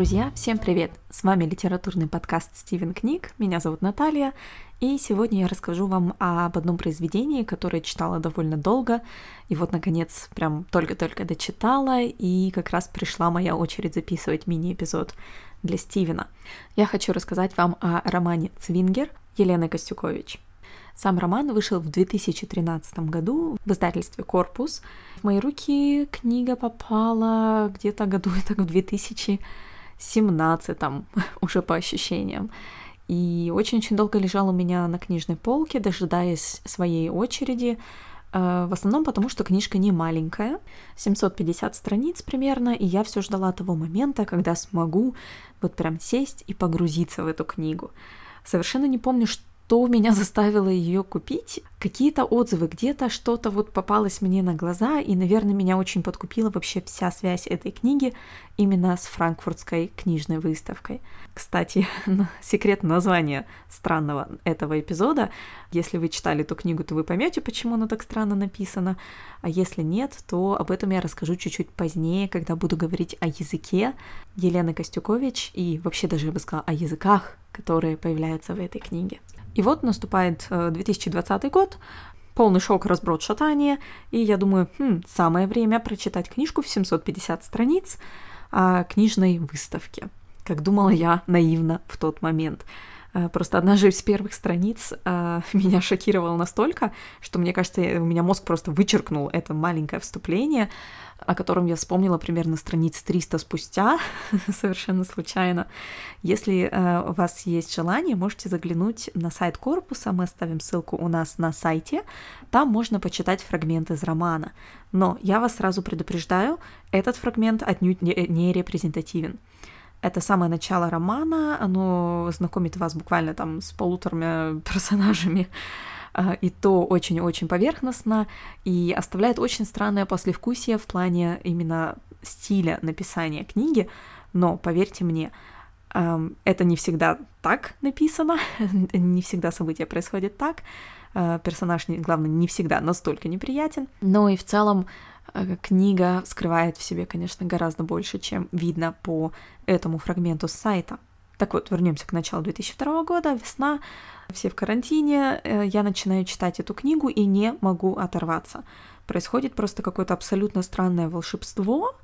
Друзья, всем привет! С вами литературный подкаст Стивен Книг, меня зовут Наталья, и сегодня я расскажу вам об одном произведении, которое читала довольно долго, и вот, наконец, прям только-только дочитала, и как раз пришла моя очередь записывать мини-эпизод для Стивена. Я хочу рассказать вам о романе «Цвингер» Елены Костюкович. Сам роман вышел в 2013 году в издательстве «Корпус». В мои руки книга попала где-то году так в 2017, уже по ощущениям. И очень-очень долго лежал у меня на книжной полке, дожидаясь своей очереди, э, в основном потому, что книжка не маленькая, 750 страниц примерно, и я все ждала того момента, когда смогу вот прям сесть и погрузиться в эту книгу. Совершенно не помню, что что меня заставило ее купить. Какие-то отзывы, где-то что-то вот попалось мне на глаза, и, наверное, меня очень подкупила вообще вся связь этой книги именно с франкфуртской книжной выставкой. Кстати, секрет названия странного этого эпизода. Если вы читали эту книгу, то вы поймете, почему она так странно написана. А если нет, то об этом я расскажу чуть-чуть позднее, когда буду говорить о языке Елены Костюкович и вообще даже, я бы сказала, о языках, которые появляются в этой книге. И вот наступает 2020 э, год, полный шок, разброд, шатание, и я думаю, хм, самое время прочитать книжку в 750 страниц о книжной выставке, как думала я наивно в тот момент. Э, просто одна же из первых страниц э, меня шокировала настолько, что, мне кажется, у меня мозг просто вычеркнул это маленькое вступление, о котором я вспомнила примерно страниц 300 спустя, совершенно случайно. Если э, у вас есть желание, можете заглянуть на сайт корпуса, мы оставим ссылку у нас на сайте, там можно почитать фрагмент из романа. Но я вас сразу предупреждаю, этот фрагмент отнюдь не репрезентативен. Это самое начало романа, оно знакомит вас буквально там с полуторами персонажами, а, и то очень-очень поверхностно, и оставляет очень странное послевкусие в плане именно стиля написания книги, но поверьте мне, это не всегда так написано, не всегда события происходят так, а, персонаж, главное, не всегда настолько неприятен, но и в целом книга скрывает в себе, конечно, гораздо больше, чем видно по этому фрагменту сайта. Так вот, вернемся к началу 2002 года, весна, все в карантине, э, я начинаю читать эту книгу и не могу оторваться. Происходит просто какое-то абсолютно странное волшебство,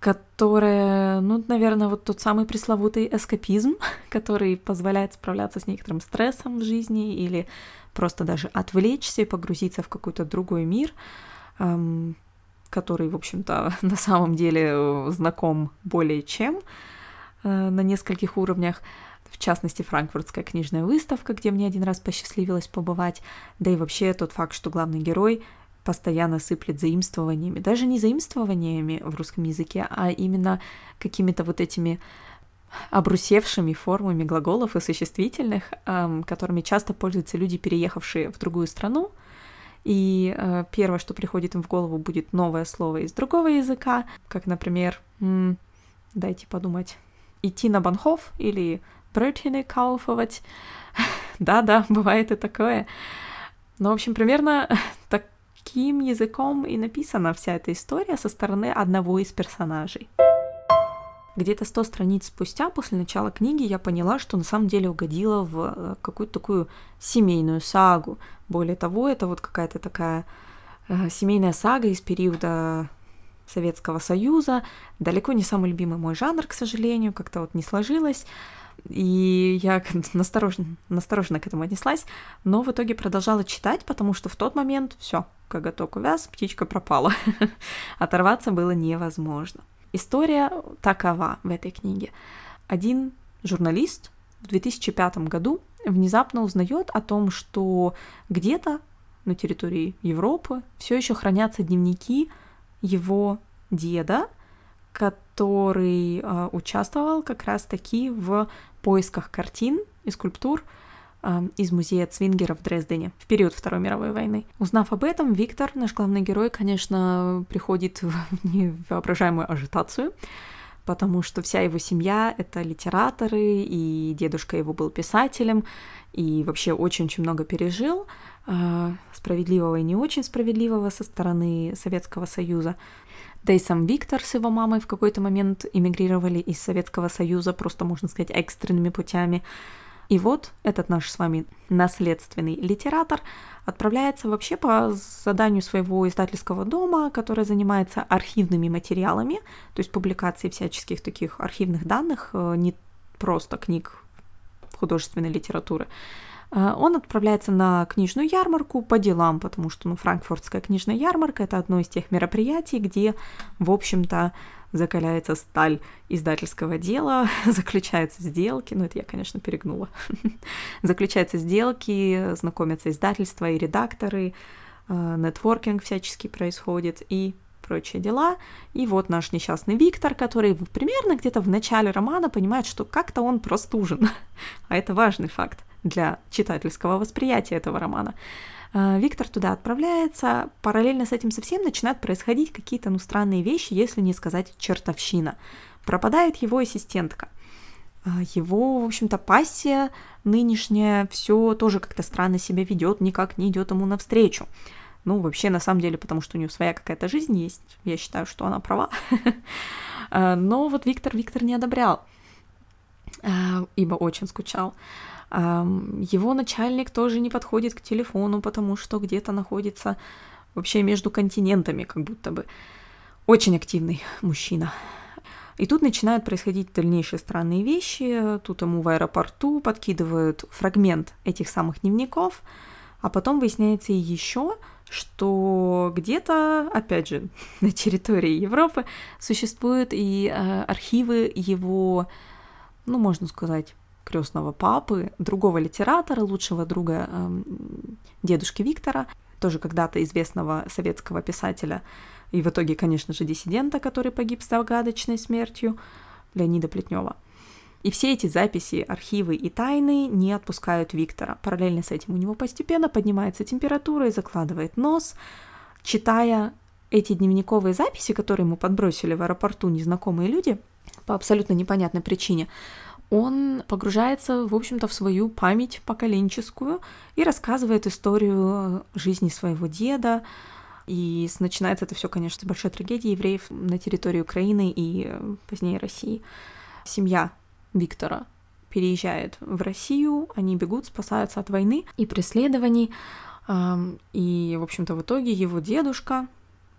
которое, ну, наверное, вот тот самый пресловутый эскапизм, который позволяет справляться с некоторым стрессом в жизни или просто даже отвлечься и погрузиться в какой-то другой мир, который, в общем-то, на самом деле э, знаком более чем э, на нескольких уровнях в частности, франкфуртская книжная выставка, где мне один раз посчастливилось побывать, да и вообще тот факт, что главный герой постоянно сыплет заимствованиями, даже не заимствованиями в русском языке, а именно какими-то вот этими обрусевшими формами глаголов и существительных, которыми часто пользуются люди, переехавшие в другую страну. И э, первое, что приходит им в голову, будет новое слово из другого языка, как, например, м- дайте подумать, идти на банхов или Брötchen кауфовать. Да-да, бывает и такое. Ну, в общем, примерно таким языком и написана вся эта история со стороны одного из персонажей. Где-то 100 страниц спустя, после начала книги, я поняла, что на самом деле угодила в э, какую-то такую семейную сагу. Более того, это вот какая-то такая э, семейная сага из периода Советского Союза. Далеко не самый любимый мой жанр, к сожалению, как-то вот не сложилось. И я настороженно, настороженно к этому отнеслась, но в итоге продолжала читать, потому что в тот момент все, коготок увяз, птичка пропала. Оторваться было невозможно. История такова в этой книге. Один журналист в 2005 году внезапно узнает о том, что где-то на территории Европы все еще хранятся дневники его деда, который э, участвовал как раз-таки в поисках картин и скульптур из музея Цвингера в Дрездене в период Второй мировой войны. Узнав об этом, Виктор, наш главный герой, конечно, приходит в невоображаемую ажитацию, потому что вся его семья — это литераторы, и дедушка его был писателем, и вообще очень-очень много пережил, э, справедливого и не очень справедливого со стороны Советского Союза. Да и сам Виктор с его мамой в какой-то момент эмигрировали из Советского Союза, просто, можно сказать, экстренными путями. И вот этот наш с вами наследственный литератор отправляется вообще по заданию своего издательского дома, который занимается архивными материалами, то есть публикацией всяческих таких архивных данных, э, не просто книг художественной литературы. Э, он отправляется на книжную ярмарку по делам, потому что ну, франкфуртская книжная ярмарка — это одно из тех мероприятий, где, в общем-то, закаляется сталь издательского дела, заключаются сделки, ну это я, конечно, перегнула, заключаются сделки, знакомятся издательства и редакторы, э, нетворкинг всячески происходит и прочие дела. И вот наш несчастный Виктор, который примерно где-то в начале романа понимает, что как-то он простужен. а это важный факт для читательского восприятия этого романа. Э, Виктор туда отправляется, параллельно с этим совсем начинают происходить какие-то ну, странные вещи, если не сказать чертовщина. Пропадает его ассистентка. Э, его, в общем-то, пассия нынешняя все тоже как-то странно себя ведет, никак не идет ему навстречу. Ну, вообще, на самом деле, потому что у нее своя какая-то жизнь есть. Я считаю, что она права. Э, но вот Виктор Виктор не одобрял, ибо очень скучал. Его начальник тоже не подходит к телефону, потому что где-то находится вообще между континентами, как будто бы. Очень активный мужчина. И тут начинают происходить дальнейшие странные вещи. Тут ему в аэропорту подкидывают фрагмент этих самых дневников, а потом выясняется еще, что где-то, опять же, на территории Европы существуют и э, архивы его, ну, можно сказать, крестного папы, другого литератора, лучшего друга э, дедушки Виктора, тоже когда-то известного советского писателя, и в итоге, конечно же, диссидента, который погиб с загадочной смертью, Леонида Плетнева. И все эти записи, архивы и тайны не отпускают Виктора. Параллельно с этим у него постепенно поднимается температура и закладывает нос, читая эти дневниковые записи, которые ему подбросили в аэропорту незнакомые люди по абсолютно непонятной причине, он погружается, в общем-то, в свою память поколенческую и рассказывает историю жизни своего деда. И начинается это все, конечно, с большой трагедии евреев на территории Украины и позднее России. Семья Виктора переезжает в Россию, они бегут, спасаются от войны и преследований. И, в общем-то, в итоге его дедушка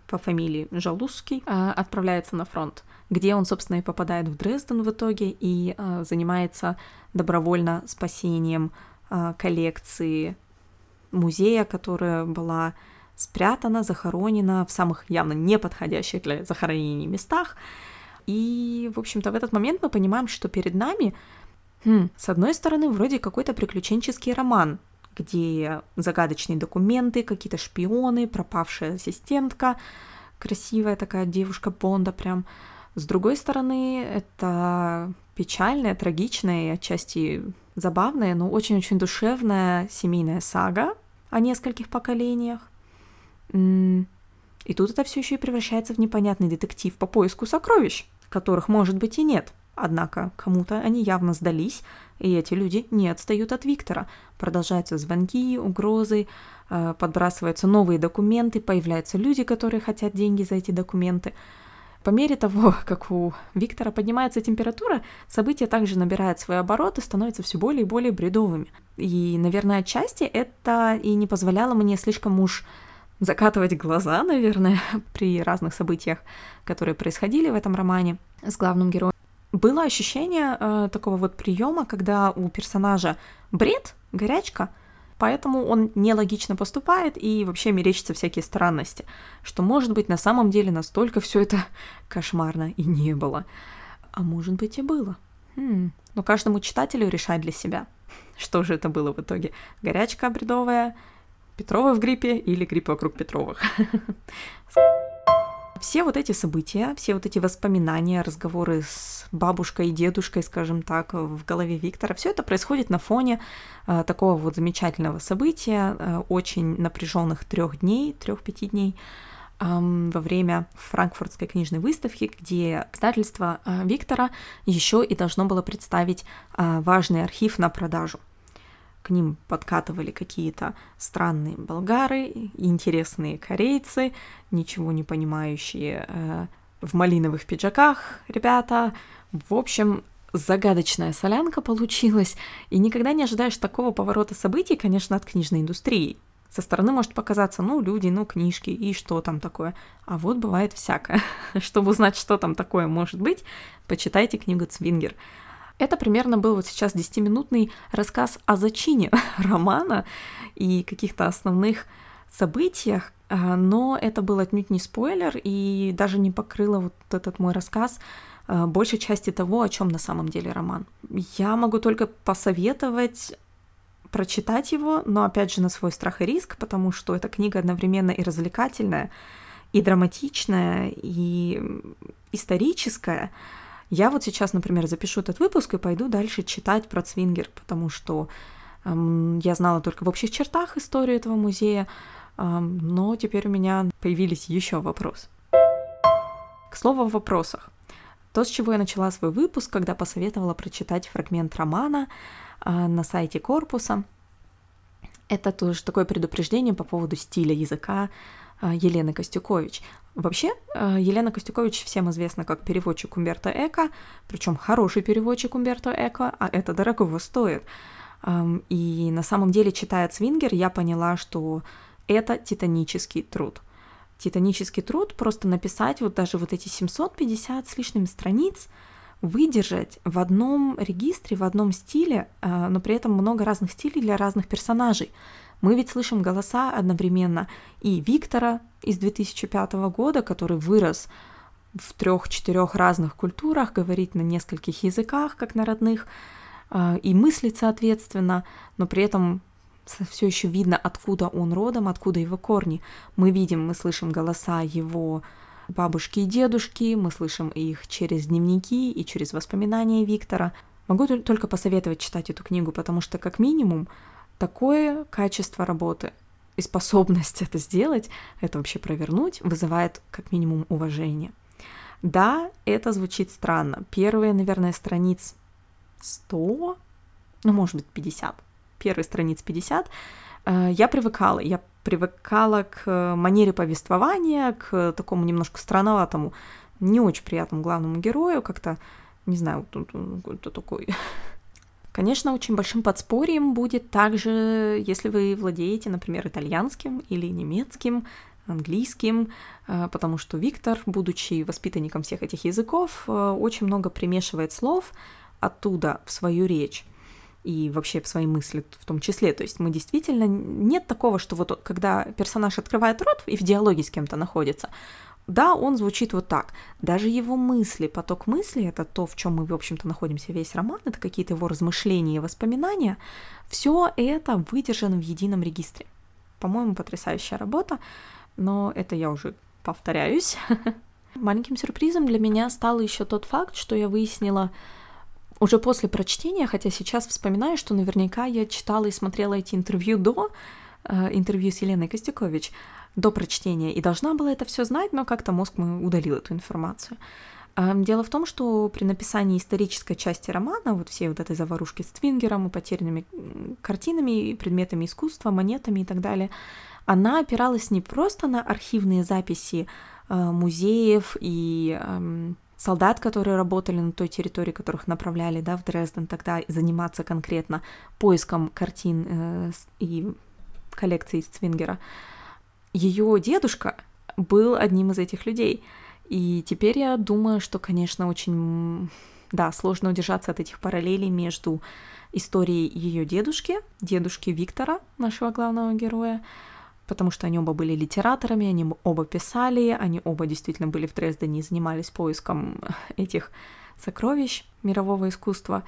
по фамилии Жалузский а, отправляется на фронт где он, собственно, и попадает в Дрезден в итоге и э, занимается добровольно спасением э, коллекции музея, которая была спрятана, захоронена в самых явно неподходящих для захоронений местах. И, в общем-то, в этот момент мы понимаем, что перед нами, хм, с одной стороны, вроде какой-то приключенческий роман, где загадочные документы, какие-то шпионы, пропавшая ассистентка, красивая такая девушка Бонда прям, с другой стороны, это печальная, трагичная и отчасти забавная, но очень-очень душевная семейная сага о нескольких поколениях. И тут это все еще и превращается в непонятный детектив по поиску сокровищ, которых, может быть, и нет. Однако кому-то они явно сдались, и эти люди не отстают от Виктора. Продолжаются звонки, угрозы, э, подбрасываются новые документы, появляются люди, которые хотят деньги за эти документы – по мере того, как у Виктора поднимается температура, события также набирают свои обороты, становятся все более и более бредовыми. И, наверное, отчасти это и не позволяло мне слишком уж закатывать глаза, наверное, при разных событиях, которые происходили в этом романе с главным героем. Было ощущение э, такого вот приема, когда у персонажа бред, горячка — поэтому он нелогично поступает и вообще мерещится всякие странности, что, может быть, на самом деле настолько все это кошмарно и не было. А может быть и было. Хм. Но каждому читателю решать для себя, что же это было в итоге. Горячка бредовая, Петрова в гриппе или грипп вокруг Петровых. все вот эти события, все вот эти воспоминания, разговоры с бабушкой и дедушкой, скажем так, в голове Виктора, все это происходит на фоне э, такого вот замечательного события, э, очень напряженных трех дней, трех-пяти дней, во время франкфуртской книжной выставки, где издательство э, Виктора еще и должно было представить э, важный архив на продажу. К ним подкатывали какие-то странные болгары, интересные корейцы, ничего не понимающие э, в малиновых пиджаках ребята. В общем, загадочная солянка получилась, и никогда не ожидаешь такого поворота событий, конечно, от книжной индустрии. Со стороны может показаться, ну, люди, ну, книжки, и что там такое. А вот бывает всякое. Чтобы узнать, что там такое может быть, почитайте книгу Цвингер. Это примерно был вот сейчас 10-минутный рассказ о зачине романа и каких-то основных событиях, а, но это был отнюдь не спойлер и даже не покрыло вот этот мой рассказ а, большей части того, о чем на самом деле роман. Я могу только посоветовать прочитать его, но опять же на свой страх и риск, потому что эта книга одновременно и развлекательная, и драматичная, и историческая. Я вот сейчас, например, запишу этот выпуск и пойду дальше читать про Цвингер, потому что эм, я знала только в общих чертах историю этого музея, эм, но теперь у меня появились еще вопросы. К слову о вопросах. То, с чего я начала свой выпуск, когда посоветовала прочитать фрагмент романа, а, на сайте корпуса. Это тоже такое предупреждение по поводу стиля языка а, Елены Костюкович. Вообще, а, Елена Костюкович всем известна как переводчик Умберто Эко, причем хороший переводчик Умберто Эко, а это дорого стоит. И на самом деле, читая Цвингер, я поняла, что это титанический труд. Титанический труд просто написать вот даже вот эти 750 с лишним страниц — выдержать в одном регистре, в одном стиле, а, но при этом много разных стилей для разных персонажей. Мы ведь слышим голоса одновременно и Виктора из 2005 года, который вырос в трех-четырех разных культурах, говорит на нескольких языках, как на родных, а, и мыслит соответственно, но при этом все еще видно, откуда он родом, откуда его корни. Мы видим, мы слышим голоса его бабушки и дедушки, мы слышим их через дневники и через воспоминания Виктора. Могу только посоветовать читать эту книгу, потому что, как минимум, такое качество работы и способность это сделать, это вообще провернуть, вызывает как минимум уважение. Да, это звучит странно. Первые, наверное, страниц 100, ну, может быть, 50. Первые страниц 50 э, я привыкала, я привыкала к манере повествования, к такому немножко странноватому, не очень приятному главному герою, как-то, не знаю, кто такой. Конечно, очень большим подспорьем будет также, если вы владеете, например, итальянским или немецким, английским, э, потому что Виктор, будучи воспитанником всех этих языков, э, очень много примешивает слов оттуда в свою речь и вообще в свои мысли в том числе. То есть мы действительно... Нет такого, что вот когда персонаж открывает рот и в диалоге с кем-то находится, да, он звучит вот так. Даже его мысли, поток мыслей, это то, в чем мы, в общем-то, находимся весь роман, это какие-то его размышления и воспоминания, все это выдержано в едином регистре. По-моему, потрясающая работа, но это я уже повторяюсь. Маленьким сюрпризом для меня стал еще тот факт, что я выяснила, уже после прочтения, хотя сейчас вспоминаю, что наверняка я читала и смотрела эти интервью до, э, интервью с Еленой Костякович, до прочтения, и должна была это все знать, но как-то мозг мой удалил эту информацию. Э, дело в том, что при написании исторической части романа, вот всей вот этой заварушки с Твингером и потерянными картинами, предметами искусства, монетами и так далее, она опиралась не просто на архивные записи э, музеев и эм, солдат, которые работали на той территории, которых направляли да, в Дрезден, тогда заниматься конкретно поиском картин э, и коллекции из Цвингера. Ее дедушка был одним из этих людей. И теперь я думаю, что, конечно, очень, да, сложно удержаться от этих параллелей между историей ее дедушки, дедушки Виктора, нашего главного героя, потому что они оба были литераторами, они оба писали, они оба действительно были в Дрездене и занимались поиском этих сокровищ мирового искусства,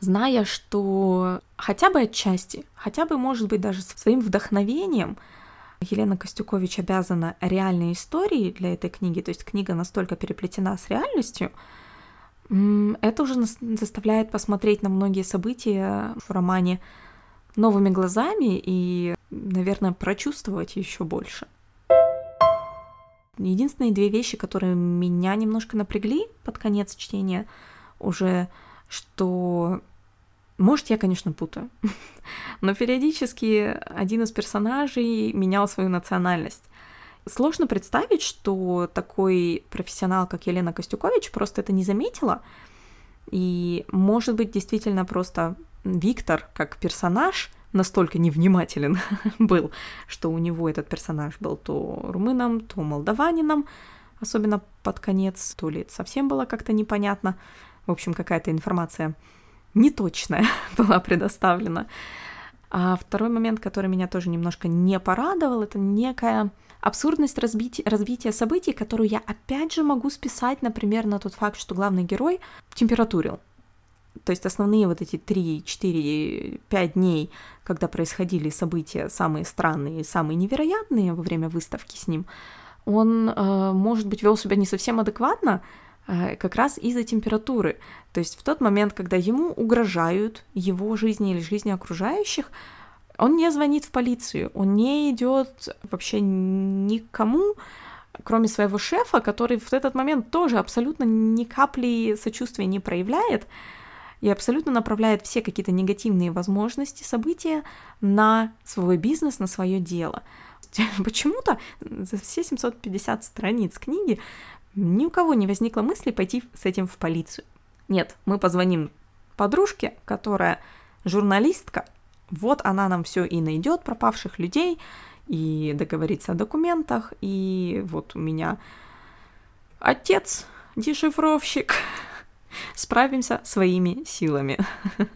зная, что хотя бы отчасти, хотя бы, может быть, даже своим вдохновением Елена Костюкович обязана реальной историей для этой книги, то есть книга настолько переплетена с реальностью, это уже заставляет посмотреть на многие события в романе новыми глазами и, наверное, прочувствовать еще больше. Единственные две вещи, которые меня немножко напрягли под конец чтения, уже что может, я, конечно, путаю, но периодически один из персонажей менял свою национальность. Сложно представить, что такой профессионал, как Елена Костюкович, просто это не заметила. И, может быть, действительно просто Виктор, как персонаж, настолько невнимателен был, что у него этот персонаж был то румыном, то молдаванином, особенно под конец, то ли совсем было как-то непонятно. В общем, какая-то информация неточная была предоставлена. А второй момент, который меня тоже немножко не порадовал, это некая абсурдность разбития, развития событий, которую я опять же могу списать, например, на тот факт, что главный герой температурил. То есть основные вот эти 3, 4, 5 дней, когда происходили события самые странные, самые невероятные во время выставки с ним, он, э, может быть, вел себя не совсем адекватно, как раз из-за температуры. То есть в тот момент, когда ему угрожают его жизни или жизни окружающих, он не звонит в полицию, он не идет вообще никому, кроме своего шефа, который в этот момент тоже абсолютно ни капли сочувствия не проявляет и абсолютно направляет все какие-то негативные возможности, события на свой бизнес, на свое дело. Почему-то за все 750 страниц книги ни у кого не возникло мысли пойти с этим в полицию. Нет, мы позвоним подружке, которая журналистка, вот она нам все и найдет пропавших людей, и договорится о документах, и вот у меня отец, дешифровщик, справимся своими силами.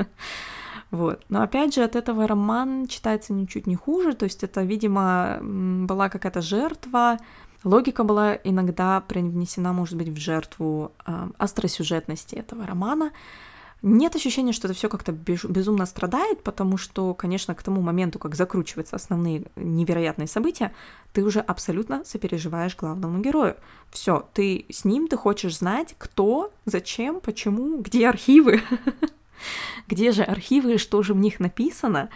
Вот. Но опять же, от этого роман читается ничуть не хуже, то есть это, видимо, была какая-то жертва, Логика была иногда привнесена, может быть, в жертву э, остросюжетности этого романа. Нет ощущения, что это все как-то безумно страдает, потому что, конечно, к тому моменту, как закручиваются основные невероятные события, ты уже абсолютно сопереживаешь главному герою. Все, ты с ним, ты хочешь знать, кто, зачем, почему, где архивы, где же архивы, что же в них написано.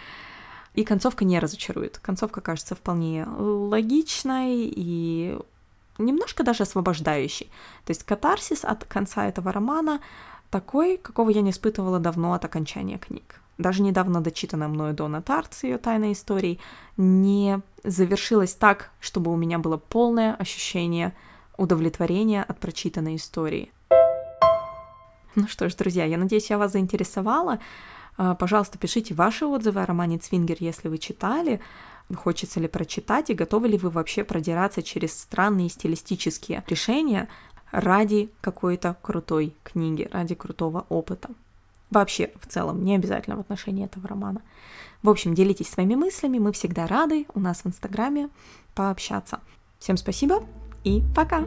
И концовка не разочарует. Концовка кажется вполне логичной и немножко даже освобождающей. То есть катарсис от конца этого романа такой, какого я не испытывала давно от окончания книг. Даже недавно дочитанная мною Дона Тарт ее «Тайной истории» не завершилась так, чтобы у меня было полное ощущение удовлетворения от прочитанной истории. Ну что ж, друзья, я надеюсь, я вас заинтересовала. А, пожалуйста, пишите ваши отзывы о романе «Цвингер», если вы читали, хочется ли прочитать и готовы ли вы вообще продираться через странные стилистические решения ради какой-то крутой книги, ради крутого опыта. Вообще, в целом, не обязательно в отношении этого романа. В общем, делитесь своими мыслями, мы всегда рады у нас в Инстаграме пообщаться. Всем спасибо и пока!